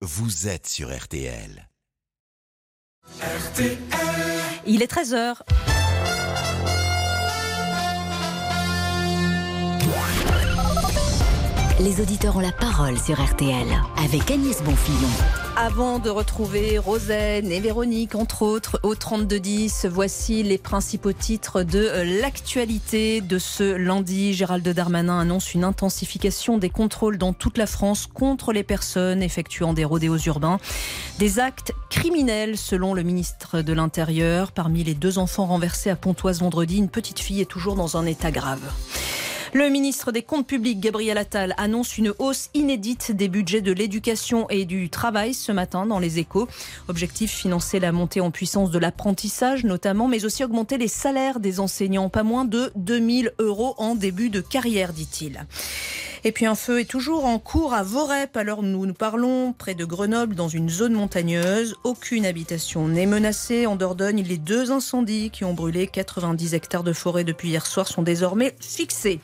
vous êtes sur RTL. RTL. Il est 13h. Les auditeurs ont la parole sur RTL avec Agnès Bonfillon. Avant de retrouver Rosen et Véronique, entre autres, au 3210, voici les principaux titres de l'actualité de ce lundi. Gérald Darmanin annonce une intensification des contrôles dans toute la France contre les personnes effectuant des rodéos urbains. Des actes criminels, selon le ministre de l'Intérieur. Parmi les deux enfants renversés à Pontoise vendredi, une petite fille est toujours dans un état grave. Le ministre des Comptes publics, Gabriel Attal, annonce une hausse inédite des budgets de l'éducation et du travail ce matin dans les échos. Objectif financer la montée en puissance de l'apprentissage notamment, mais aussi augmenter les salaires des enseignants, pas moins de 2000 euros en début de carrière, dit-il. Et puis un feu est toujours en cours à Vorep, alors nous nous parlons, près de Grenoble, dans une zone montagneuse. Aucune habitation n'est menacée. En Dordogne, les deux incendies qui ont brûlé 90 hectares de forêt depuis hier soir sont désormais fixés.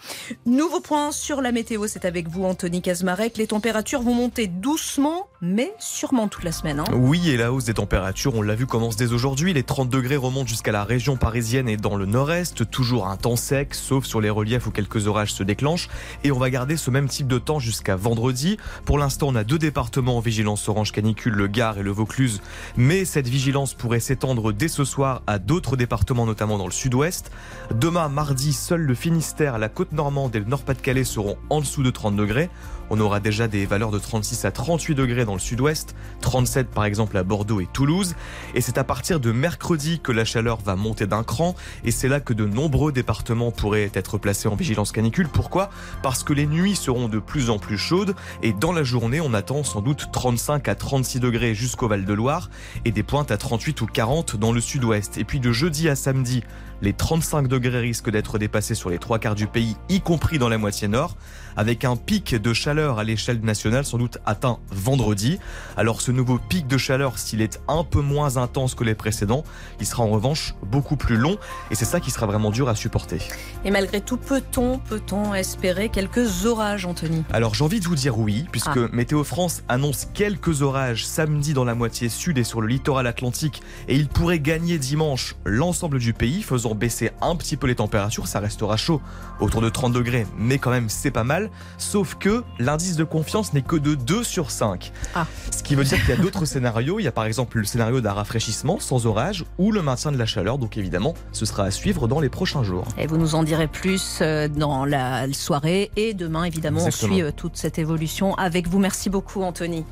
Nouveau point sur la météo, c'est avec vous Anthony Kazmarek. Les températures vont monter doucement, mais sûrement toute la semaine. Hein. Oui, et la hausse des températures, on l'a vu, commence dès aujourd'hui. Les 30 degrés remontent jusqu'à la région parisienne et dans le nord-est. Toujours un temps sec, sauf sur les reliefs où quelques orages se déclenchent. Et on va garder ce même type de temps jusqu'à vendredi. Pour l'instant, on a deux départements en vigilance orange canicule, le Gard et le Vaucluse. Mais cette vigilance pourrait s'étendre dès ce soir à d'autres départements, notamment dans le sud-ouest. Demain, mardi, seul le Finistère, la Côte-Normande et le Nord-Pas-de-Calais seront en dessous de 30 degrés. On aura déjà des valeurs de 36 à 38 degrés dans le sud-ouest, 37 par exemple à Bordeaux et Toulouse. Et c'est à partir de mercredi que la chaleur va monter d'un cran. Et c'est là que de nombreux départements pourraient être placés en vigilance canicule. Pourquoi? Parce que les nuits seront de plus en plus chaudes. Et dans la journée, on attend sans doute 35 à 36 degrés jusqu'au Val-de-Loire. Et des pointes à 38 ou 40 dans le sud-ouest. Et puis de jeudi à samedi, les 35 degrés risquent d'être dépassés sur les trois quarts du pays, y compris dans la moitié nord, avec un pic de chaleur à l'échelle nationale sans doute atteint vendredi. Alors ce nouveau pic de chaleur, s'il est un peu moins intense que les précédents, il sera en revanche beaucoup plus long et c'est ça qui sera vraiment dur à supporter. Et malgré tout, peut-on peut-on espérer quelques orages, Anthony? Alors j'ai envie de vous dire oui, puisque ah. Météo France annonce quelques orages samedi dans la moitié sud et sur le littoral atlantique et il pourrait gagner dimanche l'ensemble du pays, faisant baisser un petit peu les températures, ça restera chaud, autour de 30 degrés, mais quand même c'est pas mal. Sauf que l'indice de confiance n'est que de 2 sur 5. Ah. Ce qui veut dire qu'il y a d'autres scénarios. Il y a par exemple le scénario d'un rafraîchissement sans orage ou le maintien de la chaleur. Donc évidemment, ce sera à suivre dans les prochains jours. Et vous nous en direz plus euh, dans la soirée et demain évidemment on suit euh, toute cette évolution avec vous. Merci beaucoup Anthony.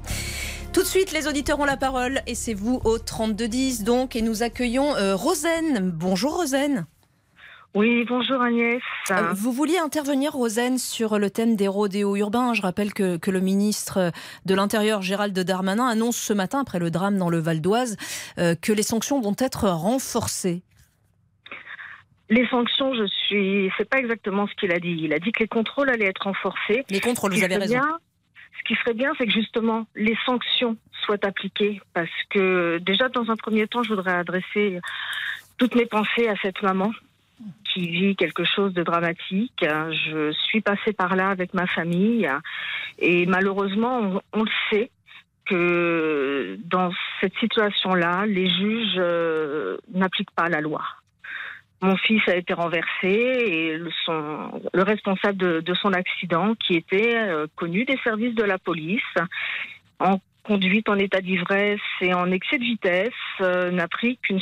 Tout de suite, les auditeurs ont la parole et c'est vous au 3210 donc et nous accueillons euh, Rosane. Bonjour Rosane. Oui, bonjour Agnès. Euh, vous vouliez intervenir, Rosane, sur le thème des rodéos urbains. Je rappelle que, le ministre de l'Intérieur, Gérald Darmanin, annonce ce matin, après le drame dans le Val d'Oise, euh, que les sanctions vont être renforcées. Les sanctions, je suis. C'est pas exactement ce qu'il a dit. Il a dit que les contrôles allaient être renforcés. Les contrôles, vous avez raison. Ce qui serait bien, c'est que justement les sanctions soient appliquées, parce que déjà dans un premier temps, je voudrais adresser toutes mes pensées à cette maman qui vit quelque chose de dramatique. Je suis passée par là avec ma famille et malheureusement, on, le sait que dans cette situation-là, les juges euh, n'appliquent pas la loi. Mon fils a été renversé et le, responsable de, son accident, qui était euh, connu des services de la police, en conduite en état d'ivresse et en excès de vitesse, euh, n'a pris qu'une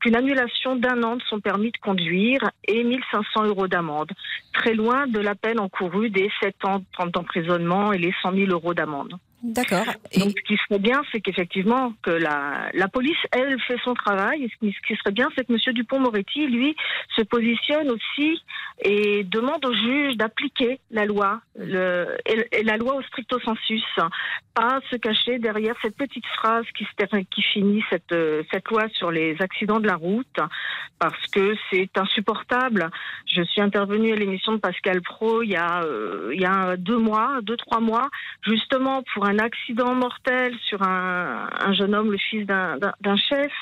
qu'une annulation d'un an de son permis de conduire et 1500 euros d'amende. Très loin de la peine encourue des 7 ans d'emprisonnement et les 100 000 euros d'amende. D'accord. Donc, ce qui serait bien, c'est qu'effectivement, que la, la police, elle, fait son travail. Et ce qui serait bien, c'est que M. Dupont-Moretti, lui, se positionne aussi et demande aux juges d'appliquer la loi, la loi au stricto sensus. Pas se cacher derrière cette petite phrase qui, qui finit cette, cette loi sur les accidents de la route, parce que c'est insupportable. Je suis intervenue à l'émission de Pascal Pro il y a, euh, il y a deux mois, deux, trois mois, justement pour un un accident mortel sur un, jeune homme, le fils d'un chef.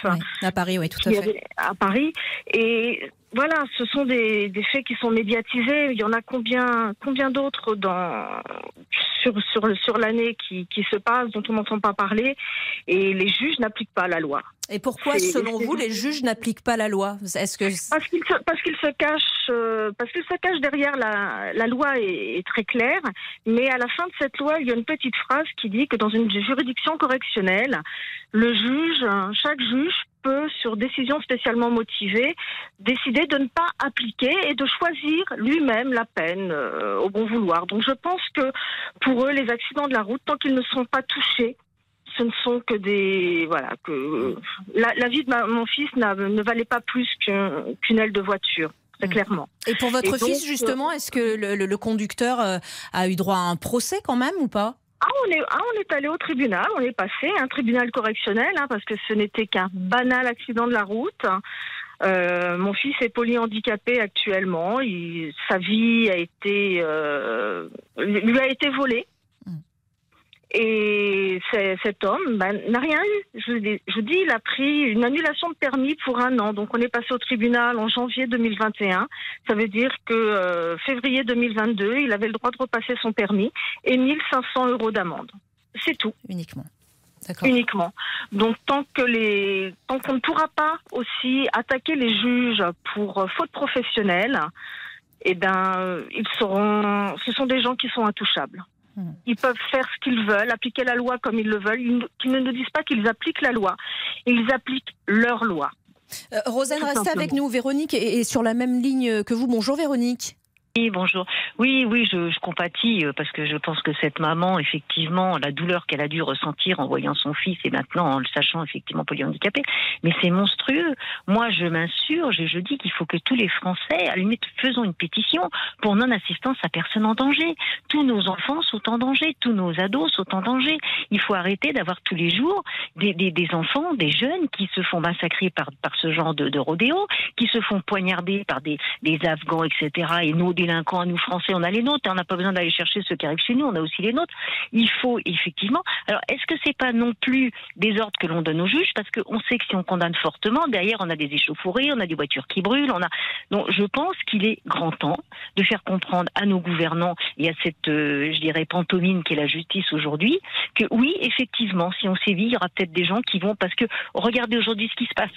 à Paris, oui, tout à fait. à Paris. Et voilà, ce sont des, des, faits qui sont médiatisés. Il y en a combien, combien d'autres dans sur sur sur l'année qui, qui se passe dont on n'entend pas parler et les juges n'appliquent pas la loi. Et pourquoi, selon vous, les juges n'appliquent pas la loi? Est-ce que parce qu'ils se, parce qu'ils se cachent euh, parce qu'ils se cachent derrière la, la loi est, est, très claire, mais à la fin de cette loi, il y a une petite phrase qui dit que dans une juridiction correctionnelle, le juge, chaque juge peut, sur décision spécialement motivée, décider de ne pas appliquer et de choisir lui-même la peine euh, au bon vouloir. Donc je pense que pour eux, les accidents de la route, tant qu'ils ne sont pas touchés, ce ne sont que des voilà que la, la vie de ma, mon fils ne valait pas plus qu'une aile de voiture très mmh. clairement. Et pour votre et fils donc, justement, est-ce que le, le, le conducteur euh, a eu droit à un procès quand même ou pas? Ah on, est, ah, on est allé au tribunal, on est passé, un tribunal correctionnel, hein, parce que ce n'était qu'un banal accident de la route. Euh, mon fils est polyhandicapé actuellement. Il, sa vie a été, euh, lui a été volée. Et cet homme ben, n'a rien eu. Je, je dis, il a pris une annulation de permis pour un an. Donc on est passé au tribunal en janvier 2021. Ça veut dire que euh, février 2022, il avait le droit de repasser son permis et 1500 euros d'amende. C'est tout. Uniquement. Uniquement. Donc tant que les, tant qu'on ne pourra pas aussi attaquer les juges pour faute professionnelle, eh ben ils seront, ce sont des gens qui sont intouchables. Hmm. Ils peuvent faire ce qu'ils veulent, appliquer la loi comme ils le veulent. Ils, ne nous disent pas qu'ils appliquent la loi. Ils appliquent leur loi. Euh, Rosanne, restez avec nous. Véronique est sur la même ligne que vous. Bonjour Véronique. Oui, bonjour. Oui, oui, je, je, compatis euh, parce que je pense que cette maman, effectivement, la douleur qu'elle a dû ressentir en voyant son fils et maintenant en le sachant effectivement polyhandicapé, mais c'est monstrueux. Moi, je m'insurge et je dis qu'il faut que tous les Français, à faisons une pétition pour non-assistance à personne en danger. Tous nos enfants sont en danger, tous nos ados sont en danger. Il faut arrêter d'avoir tous les jours des, des, des, enfants, des jeunes qui se font massacrer par, par ce genre de, de rodéo, qui se font poignarder par des, des Afghans, etc. Et délinquants à nous français, on a les nôtres. On n'a pas besoin d'aller chercher ceux qui arrivent chez nous, on a aussi les nôtres. Il faut effectivement. Alors, est-ce que c'est pas non plus des ordres que l'on donne aux juges? Parce qu'on sait que si on condamne fortement, derrière, on a des échauffourées, on a des voitures qui brûlent, on a. Donc, je pense qu'il est grand temps de faire comprendre à nos gouvernants et à cette, euh, je dirais, pantomime qui est la justice aujourd'hui, que oui, effectivement, si on sévit, il y aura peut-être des gens qui vont, parce que regardez aujourd'hui ce qui se passe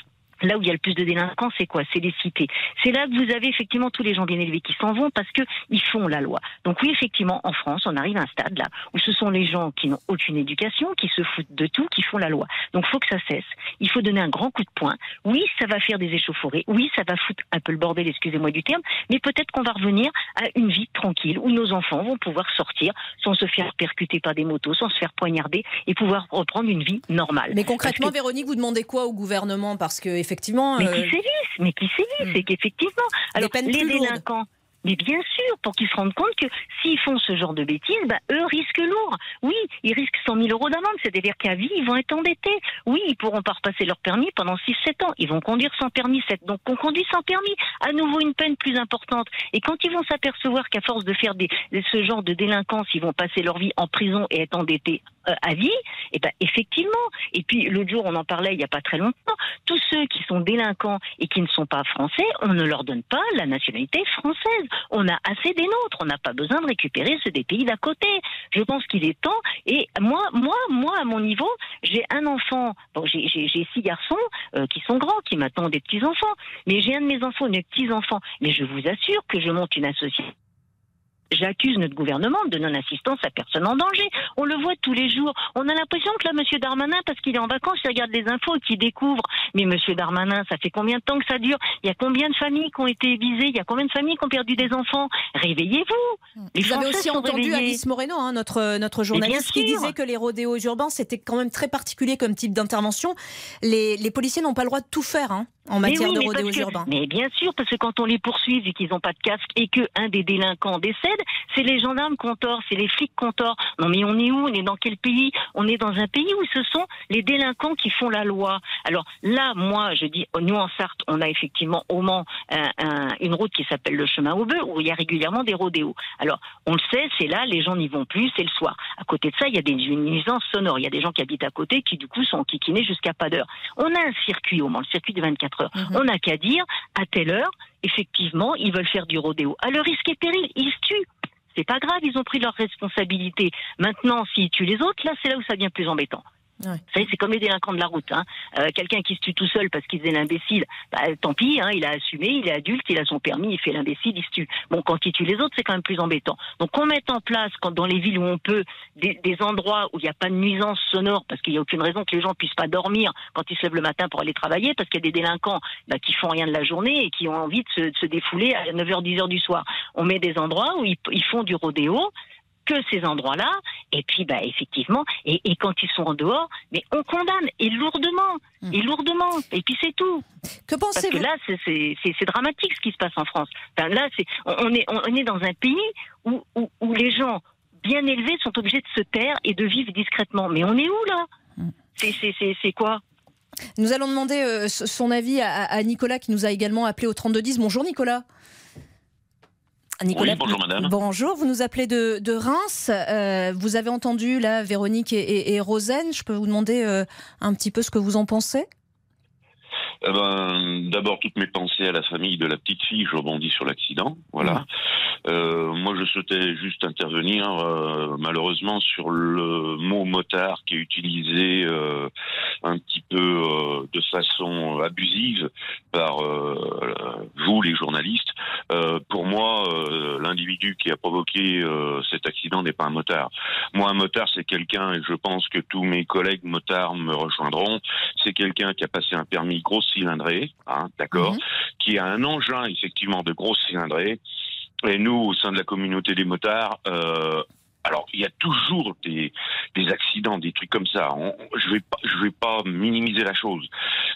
Là où il y a le plus de délinquants, c'est quoi? C'est les cités. C'est là que vous avez effectivement tous les gens bien élevés qui s'en vont parce que ils font la loi. Donc oui, effectivement, en France, on arrive à un stade là où ce sont les gens qui n'ont aucune éducation, qui se foutent de tout, qui font la loi. Donc faut que ça cesse. Il faut donner un grand coup de poing. Oui, ça va faire des échauffourées. Oui, ça va foutre un peu le bordel, excusez-moi du terme. Mais peut-être qu'on va revenir à une vie tranquille où nos enfants vont pouvoir sortir sans se faire percuter par des motos, sans se faire poignarder et pouvoir reprendre une vie normale. Mais concrètement, que... Véronique, vous demandez quoi au gouvernement? Parce que effectivement. Mais qui sévissent, mais qui sévissent, c'est qu'effectivement. Alors, les délinquants. Lourdes. Mais bien sûr, pour qu'ils se rendent compte que s'ils font ce genre de bêtises, bah, eux risquent lourd. Oui, ils risquent 100 000 euros d'amende, c'est-à-dire qu'à vie, ils vont être endettés. Oui, ils pourront pas repasser leur permis pendant 6-7 ans. Ils vont conduire sans permis. Donc, on conduit sans permis. À nouveau, une peine plus importante. Et quand ils vont s'apercevoir qu'à force de faire des, ce genre de délinquance, ils vont passer leur vie en prison et être endettés euh, à vie, et ben effectivement. Et puis l'autre jour, on en parlait il n'y a pas très longtemps. Tous ceux qui sont délinquants et qui ne sont pas français, on ne leur donne pas la nationalité française. On a assez des nôtres. On n'a pas besoin de récupérer ceux des pays d'à côté. Je pense qu'il est temps. Et moi, moi, moi, à mon niveau, j'ai un enfant. Bon, j'ai six garçons euh, qui sont grands, qui m'attendent des petits enfants. Mais j'ai un de mes enfants, mes petits enfants. Mais je vous assure que je monte une association J'accuse notre gouvernement de non-assistance à personne en danger. On le voit tous les jours. On a l'impression que là, Monsieur Darmanin, parce qu'il est en vacances, il regarde les infos et qu'il découvre. Mais Monsieur Darmanin, ça fait combien de temps que ça dure? Il y a combien de familles qui ont été visées Il y a combien de familles qui ont perdu des enfants? Réveillez-vous Vous avez aussi entendu réveillés. Alice Moreno, hein, notre, notre journaliste, qui disait que les rodéos urbains, c'était quand même très particulier comme type d'intervention. Les, les policiers n'ont pas le droit de tout faire. Hein en matière oui, de rodéos que, urbains. Mais bien sûr, parce que quand on les poursuit et qu'ils n'ont pas de casque et que un des délinquants décède, c'est les gendarmes qu'on tort, c'est les flics qu'on tort. Non mais on est où? On est dans quel pays? On est dans un pays où ce sont les délinquants qui font la loi. Alors là, moi, je dis, nous en Sarthe, on a effectivement au Mans un, un, une route qui s'appelle le chemin au bœuf où il y a régulièrement des rodéos. Alors on le sait, c'est là, les gens n'y vont plus, c'est le soir. À côté de ça, il y a des nuisances sonores. Il y a des gens qui habitent à côté qui du coup sont enquiquinés jusqu'à pas d'heure. On a un circuit au Mans, le circuit de 24 24 heures. Mhm. On n'a qu'à dire, à telle heure, effectivement, ils veulent faire du rodéo. À leur risque et péril, ils se tuent. C'est pas grave, ils ont pris leurs responsabilités. Maintenant, s'ils tuent les autres, là, c'est là où ça devient plus embêtant. Ouais. C'est comme les délinquants de la route. Hein. Euh, Quelqu'un qui se tue tout seul parce qu'il faisait l'imbécile, bah, tant pis, hein, il a assumé, il est adulte, il a son permis, il fait l'imbécile, il se tue. Bon, quand il tue les autres, c'est quand même plus embêtant. Donc, on met en place, dans les villes où on peut, des, endroits où il n'y a pas de nuisance sonore, parce qu'il n'y a aucune raison que les gens puissent pas dormir quand ils se lèvent le matin pour aller travailler, parce qu'il y a des délinquants bah, qui font rien de la journée et qui ont envie de se, de se défouler à 9h, 10h du soir. On met des endroits où ils, ils font du rodéo, que ces endroits-là, et puis bah effectivement, et, et quand ils sont en dehors, mais on condamne et lourdement, Mm. et lourdement, et puis c'est tout. Que Parce que pensez-vous là, c'est- c'est dramatique ce qui se passe en France. Enfin, là, c'est on est on est dans un pays où, où, où les gens bien élevés sont obligés de se taire et de vivre discrètement. Mais on est où là? Mm. C'est c'est c'est c'est quoi? Nous allons demander euh, son avis à, à Nicolas qui nous a également appelé au 3210. Bonjour Nicolas. Nicolas, Oui, bonjour, madame. Bonjour, vous nous appelez de, de Reims. Euh, vous avez entendu là Véronique et, et, et Rosen. Je peux vous demander euh, un petit peu ce que vous en pensez? Eh ben, D'abord, toutes mes pensées à la famille de la petite fille. Je rebondis sur l'accident. Voilà. Euh, moi, je souhaitais juste intervenir, malheureusement, sur le mot motard qui est utilisé un petit peu euh, de façon abusive par euh, vous, les journalistes. Euh, pour moi, l'individu qui a provoqué cet accident n'est pas un motard. Moi, un motard, c'est quelqu'un, et je pense que tous mes collègues motards me rejoindront, c'est quelqu'un qui a passé un permis grosse cylindrée, hein, d'accord, Mhm. qui a un engin effectivement de grosse cylindrée. Et nous, au sein de la communauté des motards, euh, alors il y a toujours des, des accidents, des trucs comme ça. On- je vais pas, je vais pas minimiser la chose,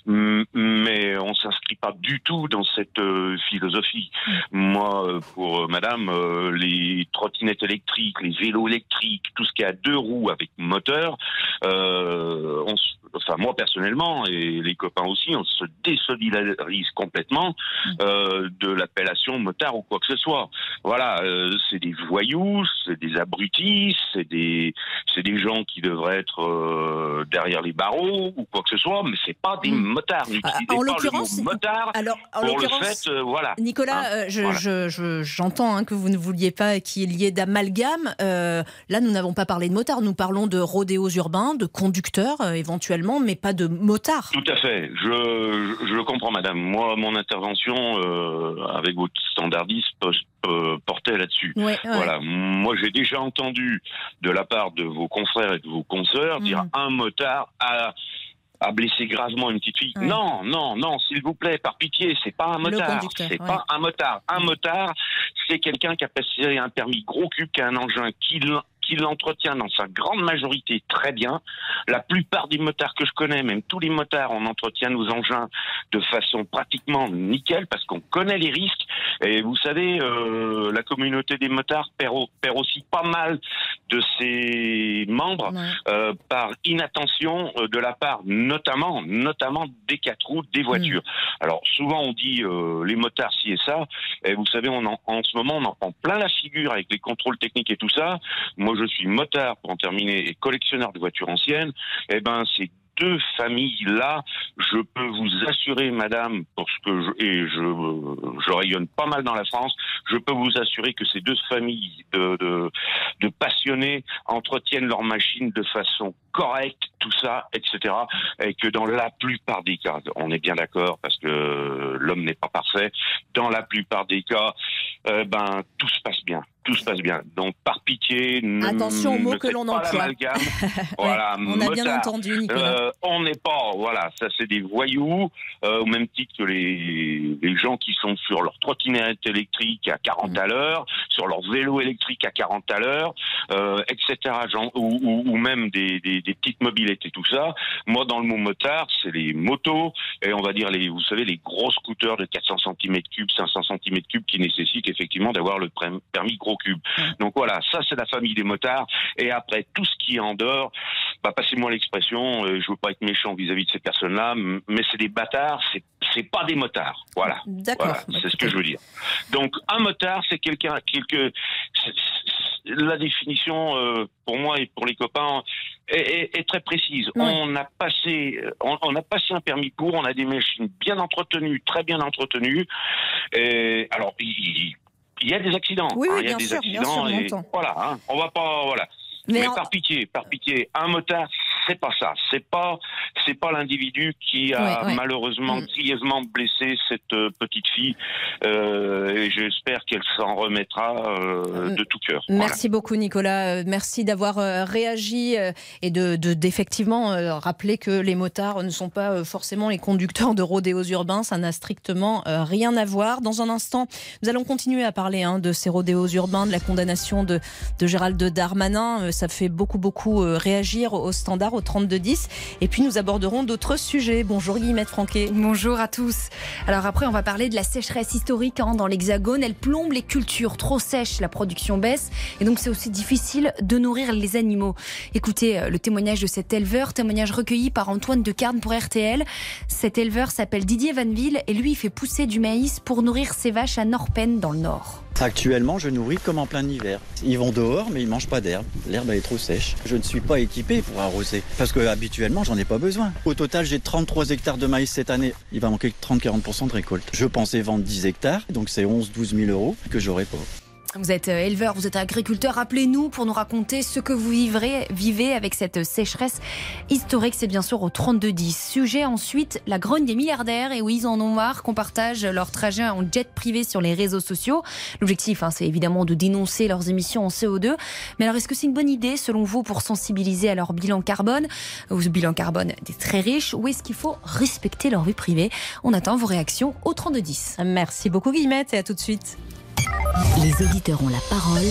mais on s'inscrit pas du tout dans cette euh, philosophie. Moi, euh, pour euh, Madame, euh, les trottinettes électriques, les vélos électriques, tout ce qui a deux roues avec moteur, euh, on enfin moi personnellement et les copains aussi, on se désolidarise complètement euh, de l'appellation motard ou quoi que ce soit. Voilà, euh, c'est des voyous, c'est des abrutis, c'est des c'est des gens qui devraient être euh, derrière les barreaux ou quoi que ce soit, mais c'est pas des Mm. motards. Ah, en l'occurrence, motard Alors, en pour le l'occurrence, fait, euh, voilà. Nicolas, Hein, euh, je- voilà. je- je- j'entends hein, que vous ne vouliez pas qu'il y ait d'amalgame. Euh, là, nous n'avons pas parlé de motards, nous parlons de rodéos urbains, de conducteurs éventuellement, mais pas de motards. Tout à fait. Je, je, je comprends, madame. Moi, mon intervention avec votre standardiste euh, portait là-dessus. Ouais, ouais. Voilà. Moi, j'ai déjà entendu de la part de vos confrères et de vos consoeurs dire Mhm. un motard a, a blessé gravement une petite fille. Ouais. Non, non, non, s'il vous plaît, par pitié, c'est pas un motard. C'est ouais. pas un motard. Un motard, c'est quelqu'un qui a passé un permis gros cube, qui a un engin qui qui l'entretient dans sa grande majorité très bien. La plupart des motards que je connais, même tous les motards, on entretient nos engins de façon pratiquement nickel parce qu'on connaît les risques. Et vous savez, euh, la communauté des motards perd, au- perd aussi pas mal de ses membres Ouais. euh, par inattention euh, de la part notamment, notamment des quatre roues, des voitures. Alors souvent on dit euh, les motards ci et ça, et vous savez on en, en ce moment on en prend plein la figure avec les contrôles techniques et tout ça. Moi je suis motard pour en terminer et collectionneur de voitures anciennes. Eh ben ces deux familles là, je peux vous assurer, madame, parce que je, et je, je rayonne pas mal dans la France, je peux vous assurer que ces deux familles de passionnés entretiennent leur machine de façon correcte, tout ça, etc. Et que dans la plupart des cas, on est bien d'accord parce que l'homme n'est pas parfait, dans la plupart des cas, euh, ben tout se passe bien. Tout se passe bien. Donc, par pitié, Attention aux mots ne que l'on emploie. Ouais, voilà, on a bien entendu. Euh, on n'est pas, voilà, ça c'est des voyous, euh, au même titre que les, les gens qui sont sur leur trottinette électrique à 40 à l'heure, sur leur vélo électrique à 40 à l'heure, euh, etc. Genre, ou, ou, ou même des, des, des petites mobilettes et tout ça. Moi, dans le mot motard, c'est les motos et on va dire les, vous savez, les gros scooters de 400 cm3, 500 cm3 qui nécessitent effectivement d'avoir le permis gros cube. Donc voilà, ça c'est la famille des motards. Et après, tout ce qui est en dehors, bah, passez-moi l'expression, euh, je veux pas être méchant vis-à-vis de ces personnes-là, mais c'est des bâtards, c'est c'est pas des motards. Voilà. D'accord. Voilà, c'est ce que je veux dire. Donc un motard, c'est quelqu'un, quelque, la définition euh, pour moi et pour les copains est, est, très précise. On a passé, on, a passé un permis pour, on a des machines bien entretenues, très bien entretenues. Et, alors, il, y a des accidents. Oui, hein, il y a des accidents. et, voilà, hein, on va pas, voilà. Mais, par pitié, par pitié, un motard, c'est pas ça. C'est pas, c'est pas l'individu qui a malheureusement mm. grièvement blessé cette euh, petite fille. Euh, et j'espère qu'elle s'en remettra euh, mm. de tout cœur. Merci beaucoup, Nicolas. Merci d'avoir réagi et de d'effectivement rappeler que les motards ne sont pas forcément les conducteurs de rodéos urbains. Ça n'a strictement rien à voir. Dans un instant, nous allons continuer à parler hein, de ces rodéos urbains, de la condamnation de, de Gérald Darmanin ça fait beaucoup, beaucoup réagir au standard, au 3210. Et puis nous aborderons d'autres sujets. Bonjour Guillemette Franquet. Bonjour à tous. Alors après, on va parler de la sécheresse historique hein, dans l'Hexagone. Elle plombe les cultures trop sèches, la production baisse. Et donc c'est aussi difficile de nourrir les animaux. Écoutez euh, le témoignage de cet éleveur, témoignage recueilli par Antoine de Carne pour RTL. Cet éleveur s'appelle Didier Vanville et lui, il fait pousser du maïs pour nourrir ses vaches à Norpen dans le Nord. Actuellement, je nourris comme en plein hiver. Ils vont dehors, mais ils mangent pas d'herbe. L'herbe est trop sèche. Je ne suis pas équipé pour arroser parce que habituellement, j'en ai pas besoin. Au total, j'ai 33 hectares de maïs cette année. Il va manquer 30-40% de récolte. Je pensais vendre 10 hectares, donc c'est 11-12 000 euros que j'aurai pas. Vous êtes euh, éleveur, vous êtes agriculteur. Rappelez-nous pour nous raconter ce que vous vivrez, vivez avec cette sécheresse historique. C'est bien sûr au 32-10. Sujet ensuite, la grogne des milliardaires. Et oui, ils en ont marre qu'on partage leur trajet en jet privé sur les réseaux sociaux. L'objectif, hein, c'est évidemment de dénoncer leurs émissions en CO2. Mais alors, est-ce que c'est une bonne idée, selon vous, pour sensibiliser à leur bilan carbone, au bilan carbone des très riches, ou est-ce qu'il faut respecter leur vie privée? On attend vos réactions au 32-10. Merci beaucoup, Guillemette, et à tout de suite. Les auditeurs ont la parole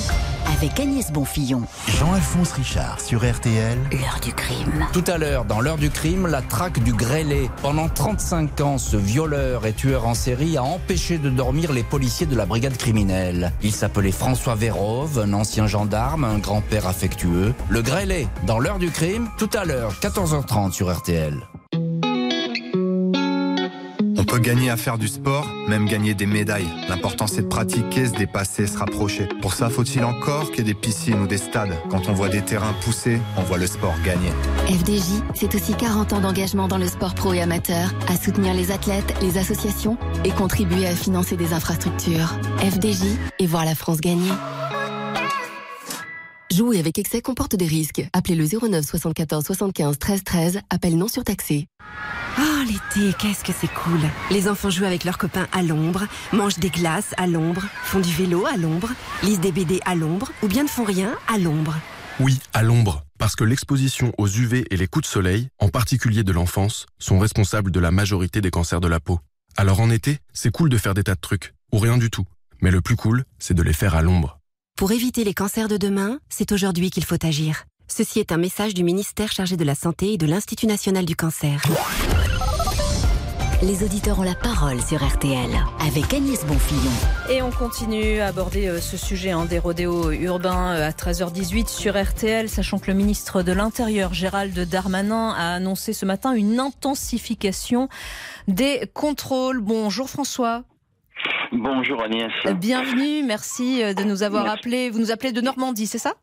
avec Agnès Bonfillon. Jean-Alphonse Richard sur RTL. L'heure du crime. Tout à l'heure, dans l'heure du crime, la traque du grêlé. Pendant 35 ans, ce violeur et tueur en série a empêché de dormir les policiers de la brigade criminelle. Il s'appelait François Vérove, un ancien gendarme, un grand-père affectueux. Le grêlé, dans l'heure du crime, tout à l'heure, 14h30 sur RTL. Peut gagner à faire du sport, même gagner des médailles. L'important c'est de pratiquer, se dépasser, se rapprocher. Pour ça, faut-il encore qu'il y ait des piscines ou des stades? Quand on voit des terrains poussés, on voit le sport gagner. FDJ, c'est aussi 40 ans d'engagement dans le sport pro et amateur, à soutenir les athlètes, les associations et contribuer à financer des infrastructures. FDJ et voir la France gagner. Jouer avec excès comporte des risques. Appelez le 09 74 75 13 13. Appel non surtaxé. L'été, qu'est-ce que c'est cool. Les enfants jouent avec leurs copains à l'ombre, mangent des glaces à l'ombre, font du vélo à l'ombre, lisent des BD à l'ombre ou bien ne font rien à l'ombre. Oui, à l'ombre. Parce que l'exposition aux UV et les coups de soleil, en particulier de l'enfance, sont responsables de la majorité des cancers de la peau. Alors en été, c'est cool de faire des tas de trucs, ou rien du tout. Mais le plus cool, c'est de les faire à l'ombre. Pour éviter les cancers de demain, c'est aujourd'hui qu'il faut agir. Ceci est un message du ministère chargé de la Santé et de l'Institut national du cancer. Les auditeurs ont la parole sur RTL avec Agnès Bonfillon. Et on continue à aborder euh, ce sujet en hein, des rodéos urbains euh, à 13h18 sur RTL, sachant que le ministre de l'Intérieur, Gérald Darmanin, a annoncé ce matin une intensification des contrôles. Bonjour François. Bonjour Agnès. Bienvenue, merci euh, de nous avoir appelé. Vous nous appelez de Normandie, c'est ça?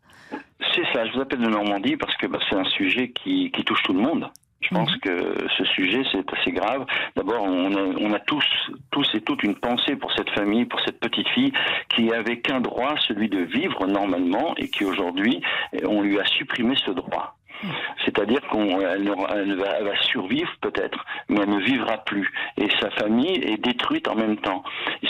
C'est ça, je vous appelle de Normandie parce que bah, c'est un sujet qui, touche tout le monde. Je pense mhm. que ce sujet, c'est assez grave. D'abord, on a, tous, tous et toutes une pensée pour cette famille, pour cette petite fille qui avait qu'un droit, celui de vivre normalement, et qui aujourd'hui, on lui a supprimé ce droit. C'est-à-dire qu'elle va, survivre peut-être, mais elle ne vivra plus. Et sa famille est détruite en même temps.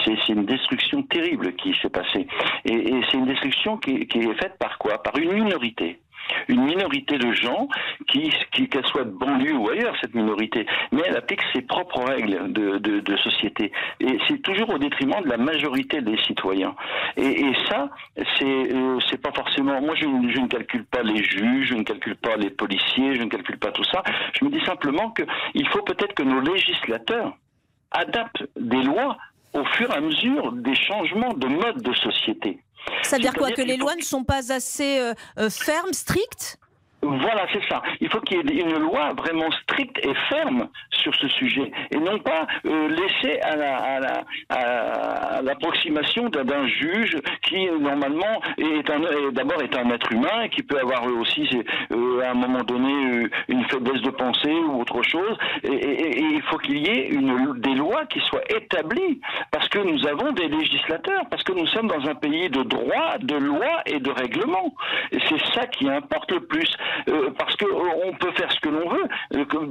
C'est une destruction terrible qui s'est passée. Et, c'est une destruction qui, qui est faite par quoi? Par une minorité une minorité de gens qui, qu'elle soit de banlieue ou ailleurs, cette minorité, mais elle applique ses propres règles de, de, société. Et c'est toujours au détriment de la majorité des citoyens. Et, ça, c'est euh, c'est pas forcément. Moi, je, je, ne calcule pas les juges, je ne calcule pas les policiers, je ne calcule pas tout ça. Je me dis simplement qu'il faut peut-être que nos législateurs adaptent des lois au fur et à mesure des changements de mode de société. Ça veut dire quoi Que les lois ne sont pas assez euh, euh, fermes, strictes? Voilà, c'est ça. Il faut qu'il y ait une loi vraiment stricte et ferme sur ce sujet, et non pas euh, laisser à l'approximation la, d'un juge qui normalement est, d'abord est un être humain et qui peut avoir aussi euh, à un moment donné euh, une faiblesse de pensée ou autre chose. Et, il faut qu'il y ait une, des lois qui soient établies parce que nous avons des législateurs, parce que nous sommes dans un pays de droit, de loi et de règlement. Et c'est ça qui importe le plus. Euh, parce que euh, on peut faire ce que l'on veut.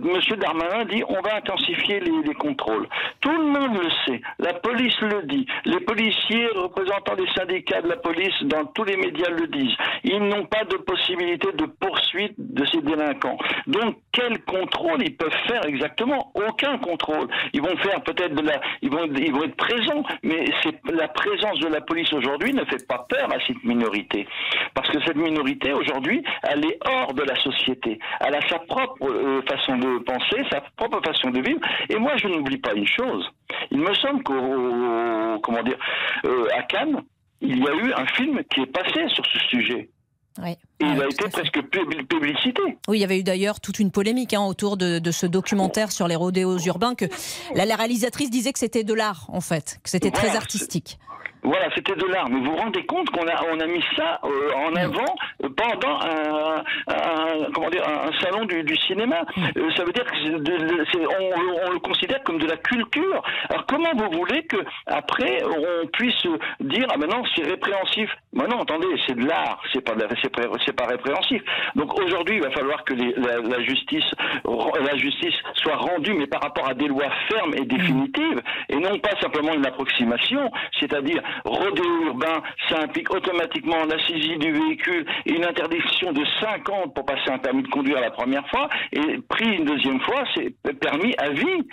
Monsieur Darmanin dit on va intensifier les, contrôles. Tout le monde le sait. La police le dit. Les policiers représentants des syndicats de la police dans tous les médias le disent. Ils n'ont pas de possibilité de poursuite de ces délinquants. Donc quel contrôle ils peuvent faire exactement? Aucun contrôle. Ils vont faire peut-être de la, ils vont, ils vont être présents, mais c'est la présence de la police aujourd'hui ne fait pas peur à cette minorité, parce que cette minorité aujourd'hui, elle est hors de la société. Elle a sa propre euh, façon de penser, sa propre façon de vivre. Et moi, je n'oublie pas une chose. Il me semble qu'au, comment dire, euh, à Cannes, il y a eu un film qui est passé sur ce sujet. Et il a été presque publicité. Oui, il y avait eu d'ailleurs toute une polémique hein, autour de, ce documentaire sur les rodéos urbains que la, réalisatrice disait que c'était de l'art en fait, que c'était très artistique. Voilà, c'était de l'art. Mais vous vous rendez compte qu'on a, on a mis ça euh, en avant pendant un, comment dire, un salon du, du cinéma. Euh, ça veut dire que on, le considère comme de la culture. Alors comment vous voulez que après on puisse dire ah maintenant c'est répréhensif Mais non, attendez, c'est de l'art, c'est pas c'est pas répréhensif. Donc aujourd'hui, il va falloir que la, justice la justice soit rendue, mais par rapport à des lois fermes et définitives, et non pas simplement une approximation, c'est-à-dire rodéo urbain, ça implique automatiquement la saisie du véhicule et une interdiction de 5 ans pour passer un permis de conduire la première fois, et pris une deuxième fois, c'est permis à vie.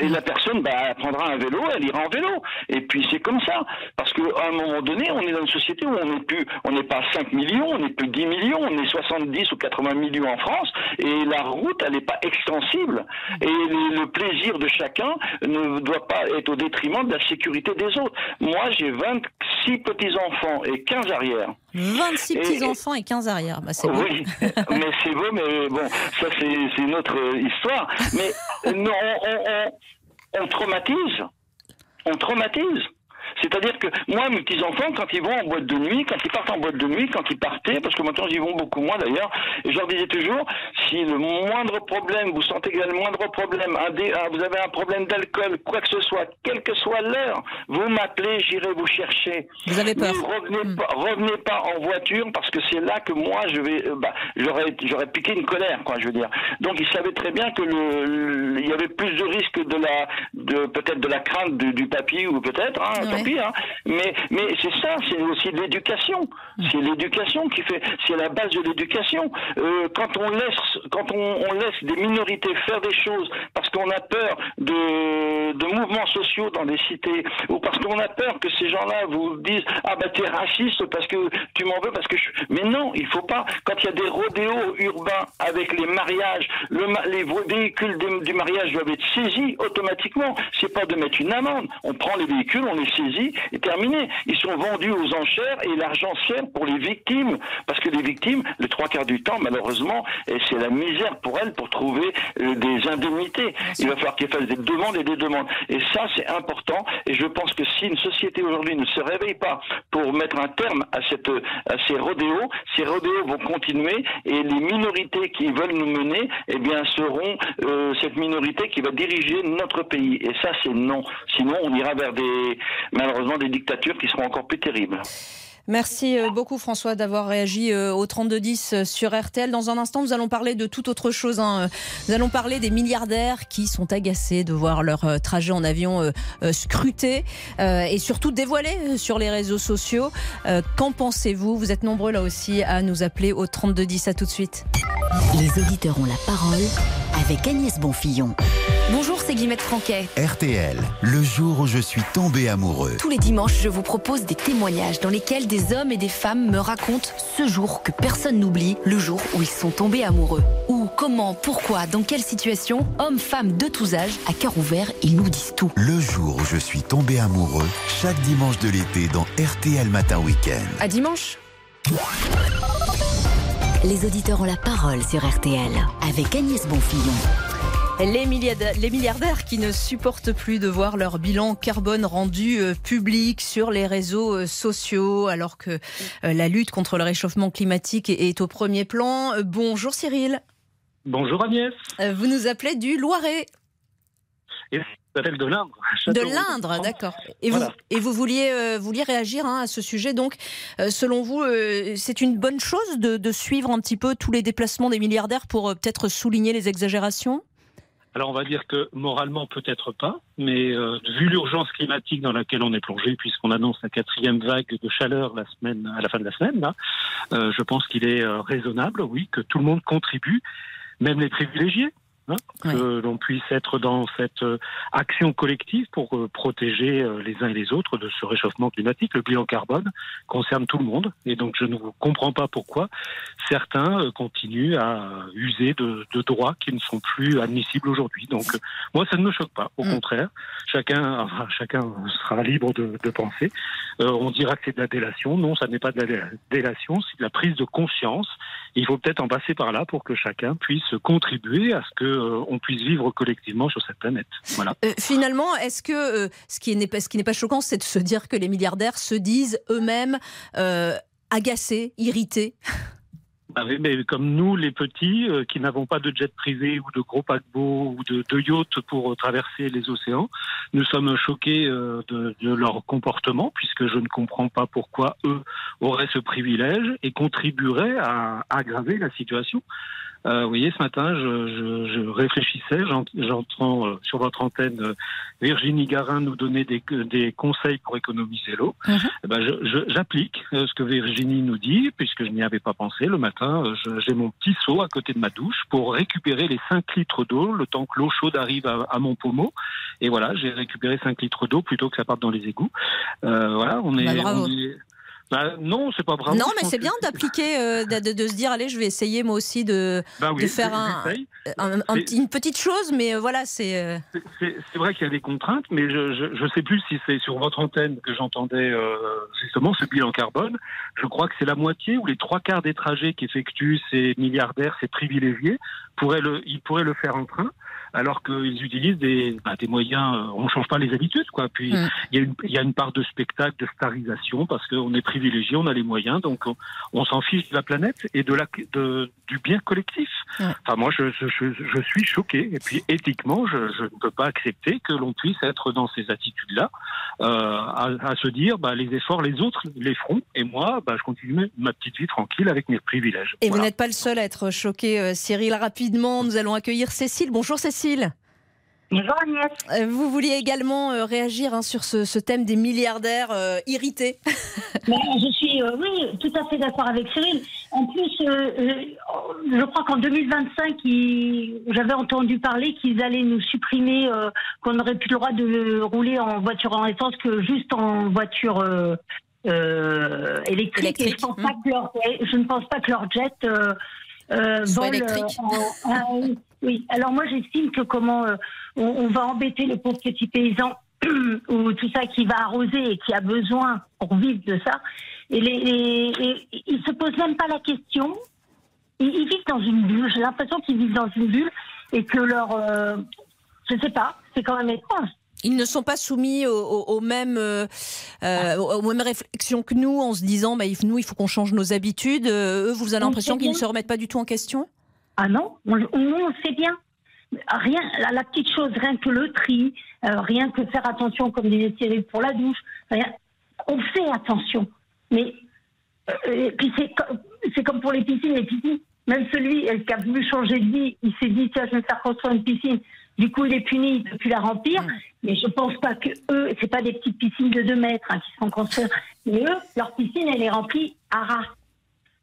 Et la personne bah, prendra un vélo, elle ira en vélo. Et puis c'est comme ça. Parce qu'à un moment donné, on est dans une société où on n'est plus, on n'est pas 5 millions, on n'est plus 10 millions, on est 70 ou 80 millions en France. Et la route, elle n'est pas extensible. Et le, plaisir de chacun ne doit pas être au détriment de la sécurité des autres. Moi, j'ai 26 petits-enfants et 15 arrières. 26 petits-enfants et, 15 arrières. Bah, c'est oui, mais c'est beau, mais bon, ça c'est une autre histoire. Mais non, on, on traumatise. On traumatise. C'est-à-dire que moi, mes petits-enfants, quand ils vont en boîte de nuit, quand ils partent en boîte de nuit, quand ils partaient, parce que maintenant ils vont beaucoup moins d'ailleurs, et je leur disais toujours, si le moindre problème, vous sentez qu'il y a le moindre problème, vous avez un problème d'alcool, quoi que ce soit, quelle que soit l'heure, vous m'appelez, j'irai vous chercher. Vous avez peur. revenez, hmm. pas, revenez pas en voiture, parce que c'est là que moi, je vais, euh, bah, j'aurais, j'aurais piqué une colère, quoi, je veux dire. Donc ils savaient très bien que le, il y avait plus de risques de la, de peut-être de la crainte du, papier ou peut-être, hein, Hein. Mais, mais c'est ça, c'est aussi l'éducation. C'est l'éducation qui fait, c'est la base de l'éducation. Euh, quand on laisse, quand on, laisse des minorités faire des choses parce qu'on a peur de, de mouvements sociaux dans des cités ou parce qu'on a peur que ces gens-là vous disent ah bah es raciste parce que tu m'en veux parce que je... mais non, il faut pas. Quand il y a des rodéos urbains avec les mariages, le, les véhicules du mariage doivent être saisis automatiquement. C'est pas de mettre une amende. On prend les véhicules, on les saisit est terminé. Ils sont vendus aux enchères et l'argent sert pour les victimes. Parce que les victimes, les trois quarts du temps, malheureusement, c'est la misère pour elles pour trouver euh, des indemnités. Il va falloir qu'elles fassent des demandes et des demandes. Et ça, c'est important. Et je pense que si une société aujourd'hui ne se réveille pas pour mettre un terme à, cette, à ces rodéos, ces rodéos vont continuer et les minorités qui veulent nous mener, eh bien, seront euh, cette minorité qui va diriger notre pays. Et ça, c'est non. Sinon, on ira vers des, malheureusement des dictatures qui seront encore plus terribles. Merci euh, beaucoup François d'avoir réagi euh, au 3210 euh, sur RTL. Dans un instant, nous allons parler de toute autre chose. Hein. Nous allons parler des milliardaires qui sont agacés de voir leur trajet en avion scruté et surtout dévoilé sur les réseaux sociaux. Qu'en pensez-vous? Vous êtes nombreux là aussi à nous appeler au 3210. À tout de suite. Les auditeurs ont la parole avec Agnès Bonfillon. Bonjour, c'est Guillemette Franquet. RTL, le jour où je suis tombé amoureux. Tous les dimanches, je vous propose des témoignages dans lesquels des hommes et des femmes me racontent ce jour que personne n'oublie, le jour où ils sont tombés amoureux. Où, comment, pourquoi, dans quelle situation, hommes, femmes de tous âges, à cœur ouvert, ils nous disent tout. Le jour où je suis tombé amoureux, chaque dimanche de l'été dans RTL Matin Week-end. À dimanche les auditeurs ont la parole sur RTL avec Agnès Bonfillon. Les milliardaires, les milliardaires, qui ne supportent plus de voir leur bilan carbone rendu euh, public sur les réseaux euh, sociaux alors que euh, la lutte contre le réchauffement climatique est, au premier plan. Bonjour Cyril. Bonjour Agnès. Vous nous appelez du Loiret. Et s'appelle de l'Indre. De Châteauroux. l'Indre, d'accord. Et, Voilà. vous, et vous vouliez, euh, vouliez réagir hein, à ce sujet. Donc, euh, selon vous, euh, c'est une bonne chose de, de suivre un petit peu tous les déplacements des milliardaires pour peut-être souligner les exagérations? Alors on va dire que moralement peut-être pas, mais vu l'urgence climatique dans laquelle on est plongé, puisqu'on annonce la quatrième vague de chaleur la semaine, à la fin de la semaine, là, je pense qu'il est raisonnable, oui, que tout le monde contribue, même les privilégiés. Hein, que l'on puisse être dans cette euh, action collective pour euh, protéger euh, les uns et les autres de ce réchauffement climatique. Le bilan carbone concerne tout le monde et donc je ne comprends pas pourquoi certains continuent à user de, de droits qui ne sont plus admissibles aujourd'hui. Donc moi ça ne me choque pas, au contraire. Chacun, enfin, chacun sera libre de, de penser. Euh, on dira que c'est de la délation. Non, ça n'est pas de la dé- délation, c'est de la prise de conscience. Il faut peut-être en passer par là pour que chacun puisse contribuer à ce que euh, on puisse vivre collectivement sur cette planète. Voilà. Euh, finalement, est-ce que euh, ce qui n'est pas, pas choquant, c'est de se dire que les milliardaires se disent eux-mêmes agacés, irrités? Oui, mais comme nous, les petits, euh, qui n'avons pas de jet privé ou de gros paquebots ou de, de yachts pour euh, traverser les océans, nous sommes choqués euh, de, de leur comportement, puisque je ne comprends pas pourquoi eux auraient ce privilège et contribueraient à aggraver la situation. Euh, vous voyez, ce matin, je, je, je réfléchissais, j'ent- j'entends euh, sur votre antenne euh, Virginie Garin nous donner des, des conseils pour économiser l'eau. Eh ben, je- je- j'applique euh, ce que Virginie nous dit, puisque je n'y avais pas pensé. Le matin, euh, j'ai mon petit seau à côté de ma douche pour récupérer les 5 litres d'eau le temps que l'eau chaude arrive à, à mon pommeau. Et voilà, j'ai récupéré 5 litres d'eau plutôt que ça parte dans les égouts. Euh, voilà, on est. Bah, est- Bah, non, c'est pas bravo. non, mais c'est bien d'appliquer, euh, de, se dire allez, je vais essayer moi aussi de, Bah oui, de faire un, un- un une petite chose, mais euh, voilà, c'est. euh, C'est c'est vrai qu'il y a des contraintes, mais je ne sais plus si c'est sur votre antenne que j'entendais justement ce bilan carbone. Je crois que c'est la moitié ou les trois quarts des trajets qu'effectuent ces milliardaires, ces privilégiés, pourraient le, ils pourraient le faire en train, alors qu'ils utilisent des, bah, des moyens. euh, on ne change pas les habitudes, quoi. Puis il Mm. y, a une- il y a une part de spectacle, de starisation, parce qu'on est privilégié, on a les moyens, donc on, on s'en fiche de la planète et de la, de, du bien collectif. Enfin, moi, je, je, je, je suis choqué. Et puis, éthiquement, je, je ne peux pas accepter que l'on puisse être dans ces attitudes-là, euh, à, à se dire, bah, les efforts, les autres les feront, et moi, bah, je continue ma petite vie tranquille avec mes privilèges. Et vous n'êtes pas le seul à être choqué, euh, Cyril. Rapidement, nous allons accueillir Cécile. Bonjour Cécile. Bonjour Agnès. Euh, Vous vouliez également euh, réagir hein, sur ce, ce thème des milliardaires euh, irrités. Mais je suis, euh, oui, tout à fait d'accord avec Cyril. En plus, je crois qu'en 2025, il- j'avais entendu parler qu'ils allaient nous supprimer, qu'on n'aurait plus le droit de rouler en voiture en essence que juste en voiture électrique. Et je, pense pas que leur, ouais, je ne pense pas que leur jet euh, électrique. euh, en- ah, oui, oui. Alors moi, j'estime que comment euh, on, on va embêter le pauvre petit paysan ou tout ça qui va arroser et qui a besoin pour vivre de ça. Et, les, les- et ils se posent même pas la question. Ils, ils vivent dans une bulle. J'ai l'impression qu'ils vivent dans une bulle et que leur, euh, je sais pas, c'est quand même étrange. Ils ne sont pas soumis aux, aux- aux mêmes, euh, euh, aux mêmes réflexions que nous en se disant bah, nous, il faut qu'on change nos habitudes. Euh, eux, vous avez On l'impression qu'ils ne se remettent pas du tout en question? Ah non, on, on, on le sait bien. Rien, la, la petite chose, rien que le tri, euh, rien que faire attention, comme disait Cyril, pour la douche, rien. On fait attention. Mais euh, et puis c'est comme pour les piscines, les piscines. Même celui euh, qui a voulu changer de vie, il s'est dit tiens, je vais me faire construire une piscine. Du coup, il est puni de plus la remplir. Mais je pense pas que eux, c'est pas des petites piscines de 2 mètres hein, qui se font construire. Mais eux, leur piscine, elle est remplie à ras.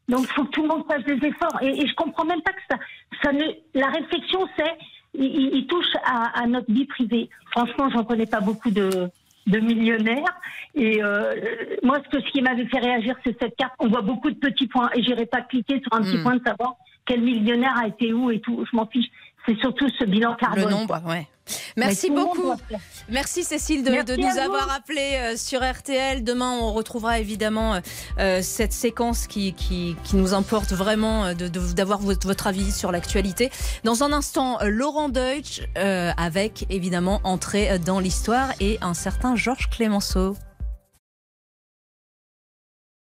Donc, il faut que tout le monde fasse des efforts. Et, et je comprends même pas que ça, ça ne. La réflexion, c'est, il, il- il touche à, à notre vie privée. Franchement, j'en connais pas beaucoup de, de millionnaires. Et euh, moi, ce, que, ce qui m'avait fait réagir, c'est cette carte. On voit beaucoup de petits points. Et j'irai pas cliquer sur un petit Mm. point de savoir quel millionnaire a été où et tout. Je m'en fiche. C'est surtout ce bilan carbone. Le nombre, ouais. Merci beaucoup. Merci Cécile de, de nous avoir appelé euh, sur RTL. Demain, on retrouvera évidemment euh, euh, cette séquence qui, qui, qui, nous importe vraiment d'avoir de, votre, votre, avis sur l'actualité. Dans un instant, Laurent Deutsch avec évidemment entrée dans l'histoire et un certain Georges Clémenceau.